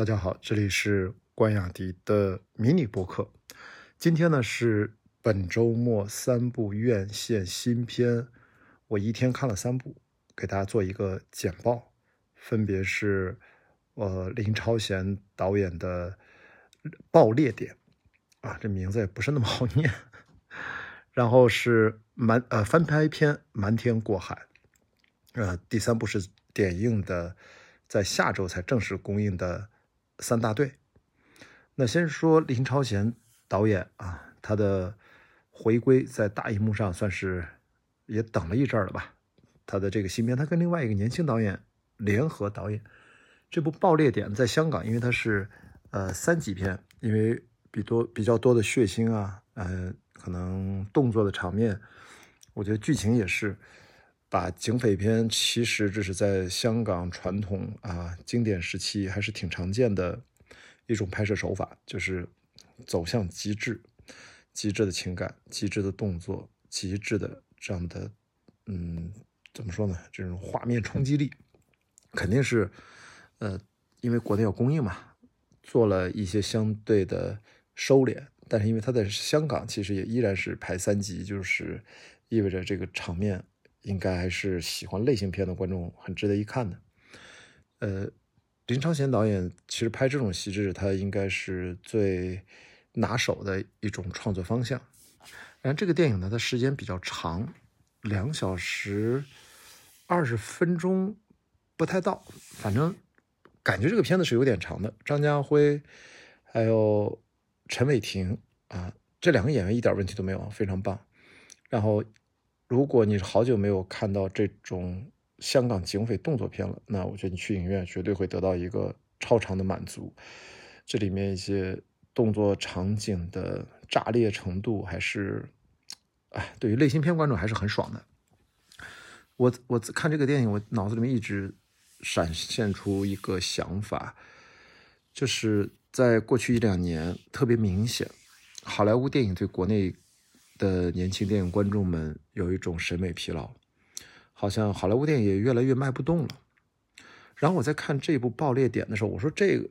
大家好，这里是关雅迪的迷你播客。今天呢是本周末三部院线新片，我一天看了三部，给大家做一个简报。分别是呃林超贤导演的《爆裂点》啊，这名字也不是那么好念。然后是瞒呃翻拍片《瞒天过海》，呃第三部是点映的，在下周才正式公映的。三大队，那先说林超贤导演啊，他的回归在大荧幕上算是也等了一阵了吧。他的这个新片，他跟另外一个年轻导演联合导演这部《爆裂点》在香港，因为它是呃三级片，因为比多比较多的血腥啊，呃，可能动作的场面，我觉得剧情也是。把警匪片，其实这是在香港传统啊经典时期还是挺常见的一种拍摄手法，就是走向极致，极致的情感，极致的动作，极致的这样的，嗯，怎么说呢？这种画面冲击力，肯定是，呃，因为国内要供应嘛，做了一些相对的收敛，但是因为它在香港其实也依然是排三级，就是意味着这个场面。应该还是喜欢类型片的观众很值得一看的。呃，林超贤导演其实拍这种戏制，他应该是最拿手的一种创作方向。然后这个电影呢，它时间比较长，两小时二十分钟不太到，反正感觉这个片子是有点长的。张家辉还有陈伟霆啊，这两个演员一点问题都没有，非常棒。然后。如果你好久没有看到这种香港警匪动作片了，那我觉得你去影院绝对会得到一个超长的满足。这里面一些动作场景的炸裂程度，还是，哎，对于类型片观众还是很爽的。我我看这个电影，我脑子里面一直闪现出一个想法，就是在过去一两年特别明显，好莱坞电影对国内。的年轻电影观众们有一种审美疲劳，好像好莱坞电影也越来越卖不动了。然后我在看这部《爆裂点》的时候，我说这个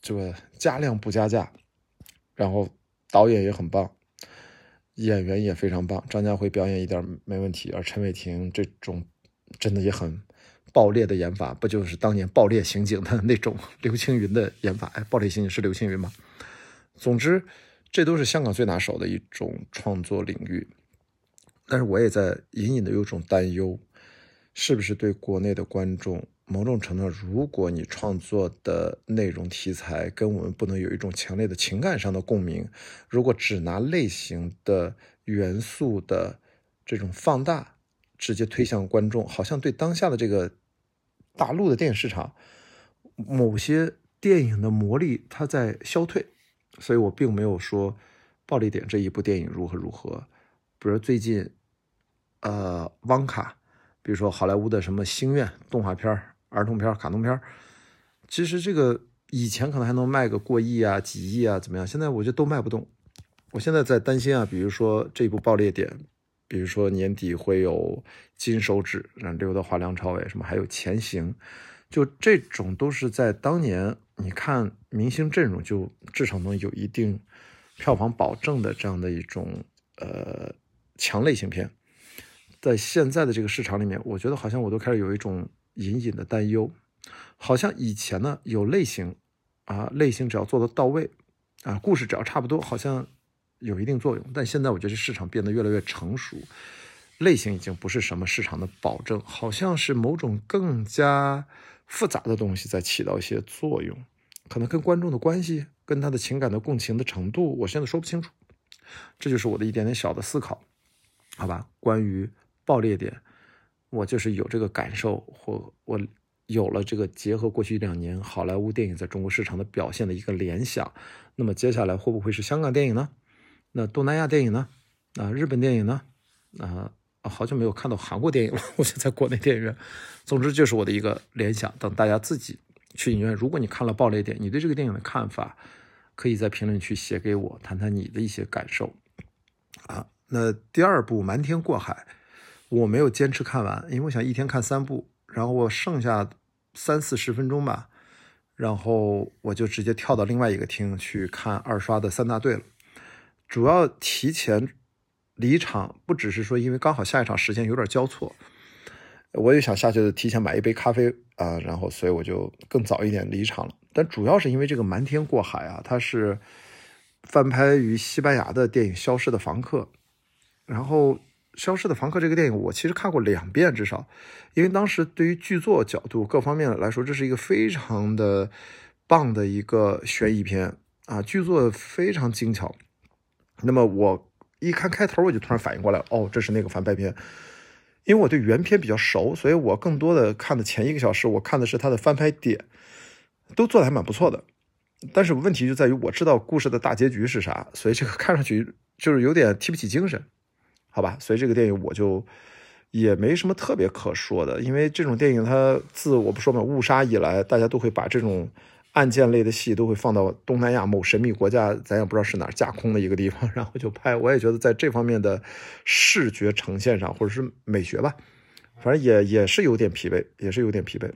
这个加量不加价，然后导演也很棒，演员也非常棒，张家辉表演一点没问题，而陈伟霆这种真的也很爆裂的演法，不就是当年《爆裂刑警》的那种刘青云的演法？哎，《爆裂刑警》是刘青云吗？总之。这都是香港最拿手的一种创作领域，但是我也在隐隐的有种担忧，是不是对国内的观众，某种程度上，如果你创作的内容题材跟我们不能有一种强烈的情感上的共鸣，如果只拿类型的元素的这种放大，直接推向观众，好像对当下的这个大陆的电影市场，某些电影的魔力它在消退。所以我并没有说《暴力点》这一部电影如何如何，比如最近，呃，汪卡，比如说好莱坞的什么星愿动画片、儿童片、卡通片，其实这个以前可能还能卖个过亿啊、几亿啊，怎么样？现在我觉得都卖不动。我现在在担心啊，比如说这部《暴力点》，比如说年底会有《金手指》，让刘德华、梁朝伟什么，还有《潜行》，就这种都是在当年。你看明星阵容就至少能有一定票房保证的这样的一种呃强类型片，在现在的这个市场里面，我觉得好像我都开始有一种隐隐的担忧，好像以前呢有类型啊类型只要做的到位啊故事只要差不多，好像有一定作用，但现在我觉得市场变得越来越成熟，类型已经不是什么市场的保证，好像是某种更加。复杂的东西在起到一些作用，可能跟观众的关系、跟他的情感的共情的程度，我现在说不清楚。这就是我的一点点小的思考，好吧？关于爆裂点，我就是有这个感受，或我有了这个结合过去一两年好莱坞电影在中国市场的表现的一个联想。那么接下来会不会是香港电影呢？那东南亚电影呢？啊，日本电影呢？啊？啊，好久没有看到韩国电影了。我现在国内电影院，总之就是我的一个联想。等大家自己去影院，如果你看了《爆裂点》，你对这个电影的看法，可以在评论区写给我，谈谈你的一些感受。啊，那第二部《瞒天过海》，我没有坚持看完，因为我想一天看三部，然后我剩下三四十分钟吧，然后我就直接跳到另外一个厅去看二刷的三大队了。主要提前离场，不只是说因为刚好下一场时间有点交错，我也想下去提前买一杯咖啡啊，然后所以我就更早一点离场了。但主要是因为这个瞒天过海啊，它是翻拍于西班牙的电影《消失的房客》，然后《消失的房客》这个电影我其实看过两遍至少，因为当时对于剧作角度各方面来说，这是一个非常的棒的一个悬疑片啊，剧作非常精巧。那么我一看开头，我就突然反应过来，哦，这是那个翻拍片。因为我对原片比较熟，所以我更多的看的前一个小时，我看的是它的翻拍点，都做的还蛮不错的。但是问题就在于我知道故事的大结局是啥，所以这个看上去就是有点提不起精神，好吧？所以这个电影我就也没什么特别可说的，因为这种电影它自我不说嘛，误杀以来，大家都会把这种。案件类的戏都会放到东南亚某神秘国家，咱也不知道是哪儿架空的一个地方，然后就拍。我也觉得在这方面的视觉呈现上，或者是美学吧，反正也也是有点疲惫，也是有点疲惫。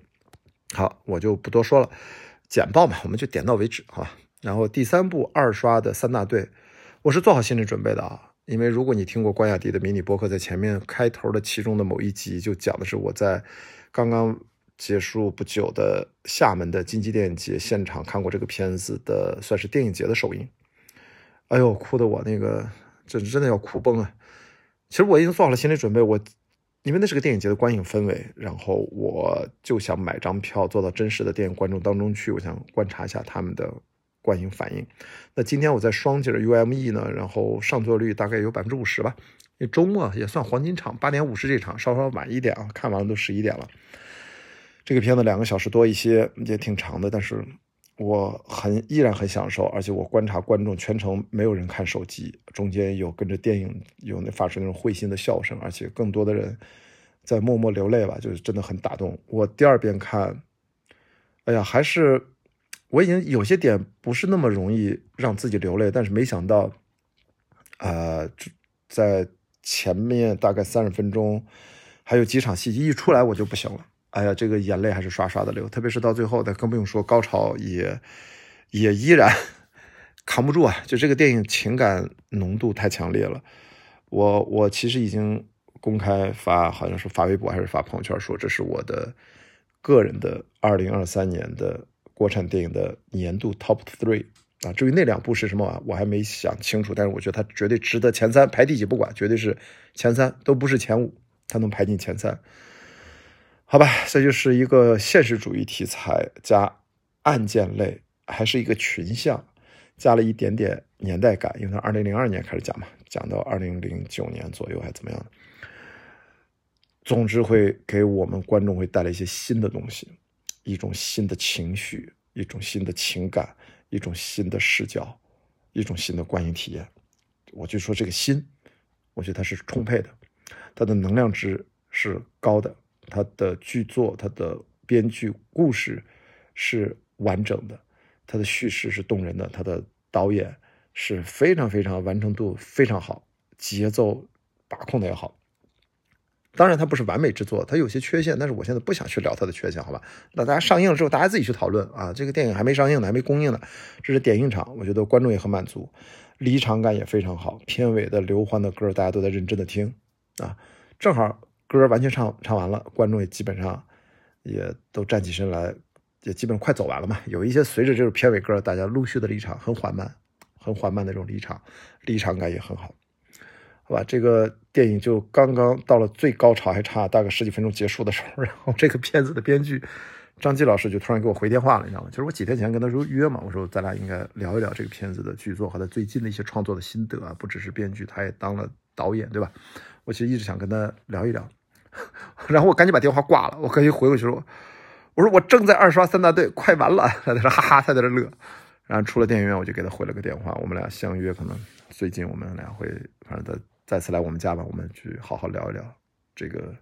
好，我就不多说了，简报嘛，我们就点到为止，好吧？然后第三部二刷的三大队，我是做好心理准备的啊，因为如果你听过关雅迪的迷你播客，在前面开头的其中的某一集就讲的是我在刚刚。结束不久的厦门的金鸡电影节现场看过这个片子的，算是电影节的首映。哎呦，哭的我那个，这真的要哭崩啊！其实我已经做好了心理准备，我因为那是个电影节的观影氛围，然后我就想买张票坐到真实的电影观众当中去，我想观察一下他们的观影反应。那今天我在双井的 UME 呢，然后上座率大概有百分之五十吧。那周末也算黄金场，八点五十这场稍稍晚一点啊，看完了都十一点了。这个片子两个小时多一些，也挺长的，但是我很依然很享受，而且我观察观众全程没有人看手机，中间有跟着电影有那发出那种会心的笑声，而且更多的人在默默流泪吧，就是真的很打动我。第二遍看，哎呀，还是我已经有些点不是那么容易让自己流泪，但是没想到，啊，在前面大概三十分钟，还有几场戏一出来我就不行了。哎呀，这个眼泪还是刷刷的流，特别是到最后，那更不用说高潮也也依然 扛不住啊！就这个电影情感浓度太强烈了。我我其实已经公开发，好像是发微博还是发朋友圈，说这是我的个人的二零二三年的国产电影的年度 top three 啊。至于那两部是什么，我还没想清楚，但是我觉得它绝对值得前三，排第几不管，绝对是前三，都不是前五，它能排进前三。好吧，这就是一个现实主义题材加案件类，还是一个群像，加了一点点年代感，因为它二零零二年开始讲嘛，讲到二零零九年左右还怎么样总之会给我们观众会带来一些新的东西，一种新的情绪，一种新的情感，一种新的视角，一种新的观影体验。我就说这个新，我觉得它是充沛的，它的能量值是高的。他的剧作，他的编剧，故事是完整的，他的叙事是动人的，他的导演是非常非常完成度非常好，节奏把控的也好。当然，它不是完美之作，它有些缺陷，但是我现在不想去聊它的缺陷，好吧？那大家上映了之后，大家自己去讨论啊。这个电影还没上映呢，还没公映呢，这是点映场，我觉得观众也很满足，离场感也非常好，片尾的刘欢的歌大家都在认真的听啊，正好。歌完全唱唱完了，观众也基本上也都站起身来，也基本快走完了嘛。有一些随着这种片尾歌，大家陆续的离场，很缓慢，很缓慢的这种离场，离场感也很好，好吧？这个电影就刚刚到了最高潮，还差大概十几分钟结束的时候，然后这个片子的编剧张基老师就突然给我回电话了，你知道吗？就是我几天前跟他说约嘛，我说咱俩应该聊一聊这个片子的剧作和他最近的一些创作的心得啊，不只是编剧，他也当了导演，对吧？我其实一直想跟他聊一聊。然后我赶紧把电话挂了，我赶紧回过去说：“我说我正在二刷三大队，快完了。”他在那：“哈哈，他在这乐。”然后出了电影院，我就给他回了个电话，我们俩相约，可能最近我们俩会，反正再再次来我们家吧，我们去好好聊一聊这个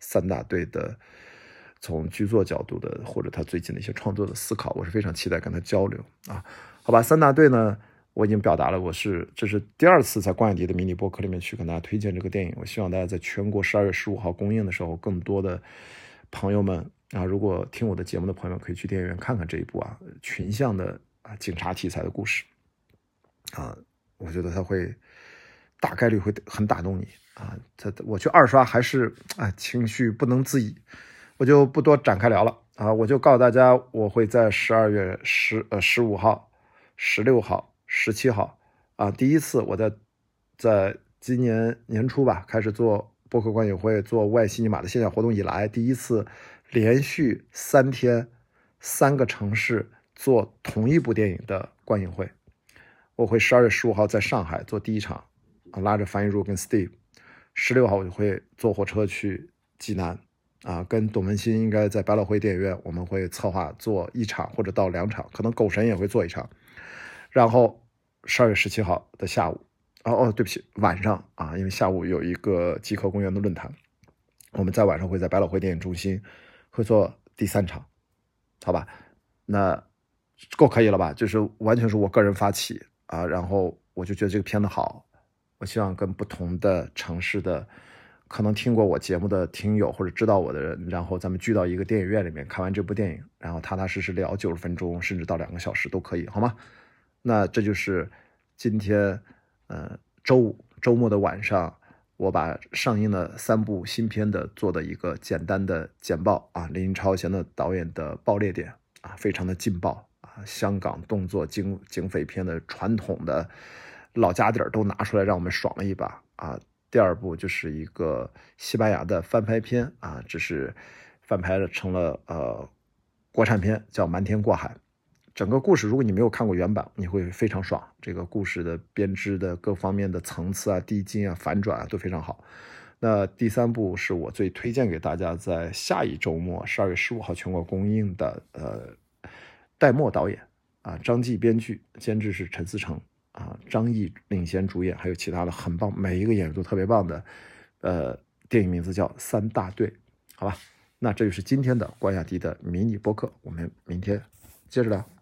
三大队的从剧作角度的，或者他最近的一些创作的思考，我是非常期待跟他交流啊。好吧，三大队呢？我已经表达了，我是这是第二次在关雅迪的迷你播客里面去跟大家推荐这个电影。我希望大家在全国十二月十五号公映的时候，更多的朋友们啊，如果听我的节目的朋友可以去电影院看看这一部啊，群像的啊警察题材的故事，啊，我觉得他会大概率会很打动你啊。他我去二刷还是啊情绪不能自已，我就不多展开聊了啊，我就告诉大家，我会在十二月十呃十五号、十六号、十七号。啊，第一次我在在今年年初吧开始做播客观影会，做外西尼玛的线下活动以来，第一次。连续三天，三个城市做同一部电影的观影会，我会十二月十五号在上海做第一场，啊，拉着翻译入跟 Steve，十六号我就会坐火车去济南，啊，跟董文新应该在百老汇电影院，我们会策划做一场或者到两场，可能狗神也会做一场，然后十二月十七号的下午，哦哦，对不起，晚上啊，因为下午有一个极客公园的论坛，我们在晚上会在百老汇电影中心。会做第三场，好吧，那够可以了吧？就是完全是我个人发起啊，然后我就觉得这个片子好，我希望跟不同的城市的可能听过我节目的听友或者知道我的人，然后咱们聚到一个电影院里面看完这部电影，然后踏踏实实聊九十分钟，甚至到两个小时都可以，好吗？那这就是今天，呃，周五周末的晚上。我把上映的三部新片的做的一个简单的简报啊，林超贤的导演的爆裂点啊，非常的劲爆啊，香港动作警警匪片的传统的老家底儿都拿出来让我们爽了一把啊。第二部就是一个西班牙的翻拍片啊，只是翻拍了成了呃国产片，叫《瞒天过海》。整个故事，如果你没有看过原版，你会非常爽。这个故事的编织的各方面的层次啊、递进啊、反转啊都非常好。那第三部是我最推荐给大家，在下一周末十二月十五号全国公映的。呃，戴墨导演啊，张继编剧，监制是陈思诚啊，张译领衔主演，还有其他的很棒，每一个演员都特别棒的。呃，电影名字叫《三大队》，好吧？那这就是今天的关雅迪的迷你播客，我们明天接着聊。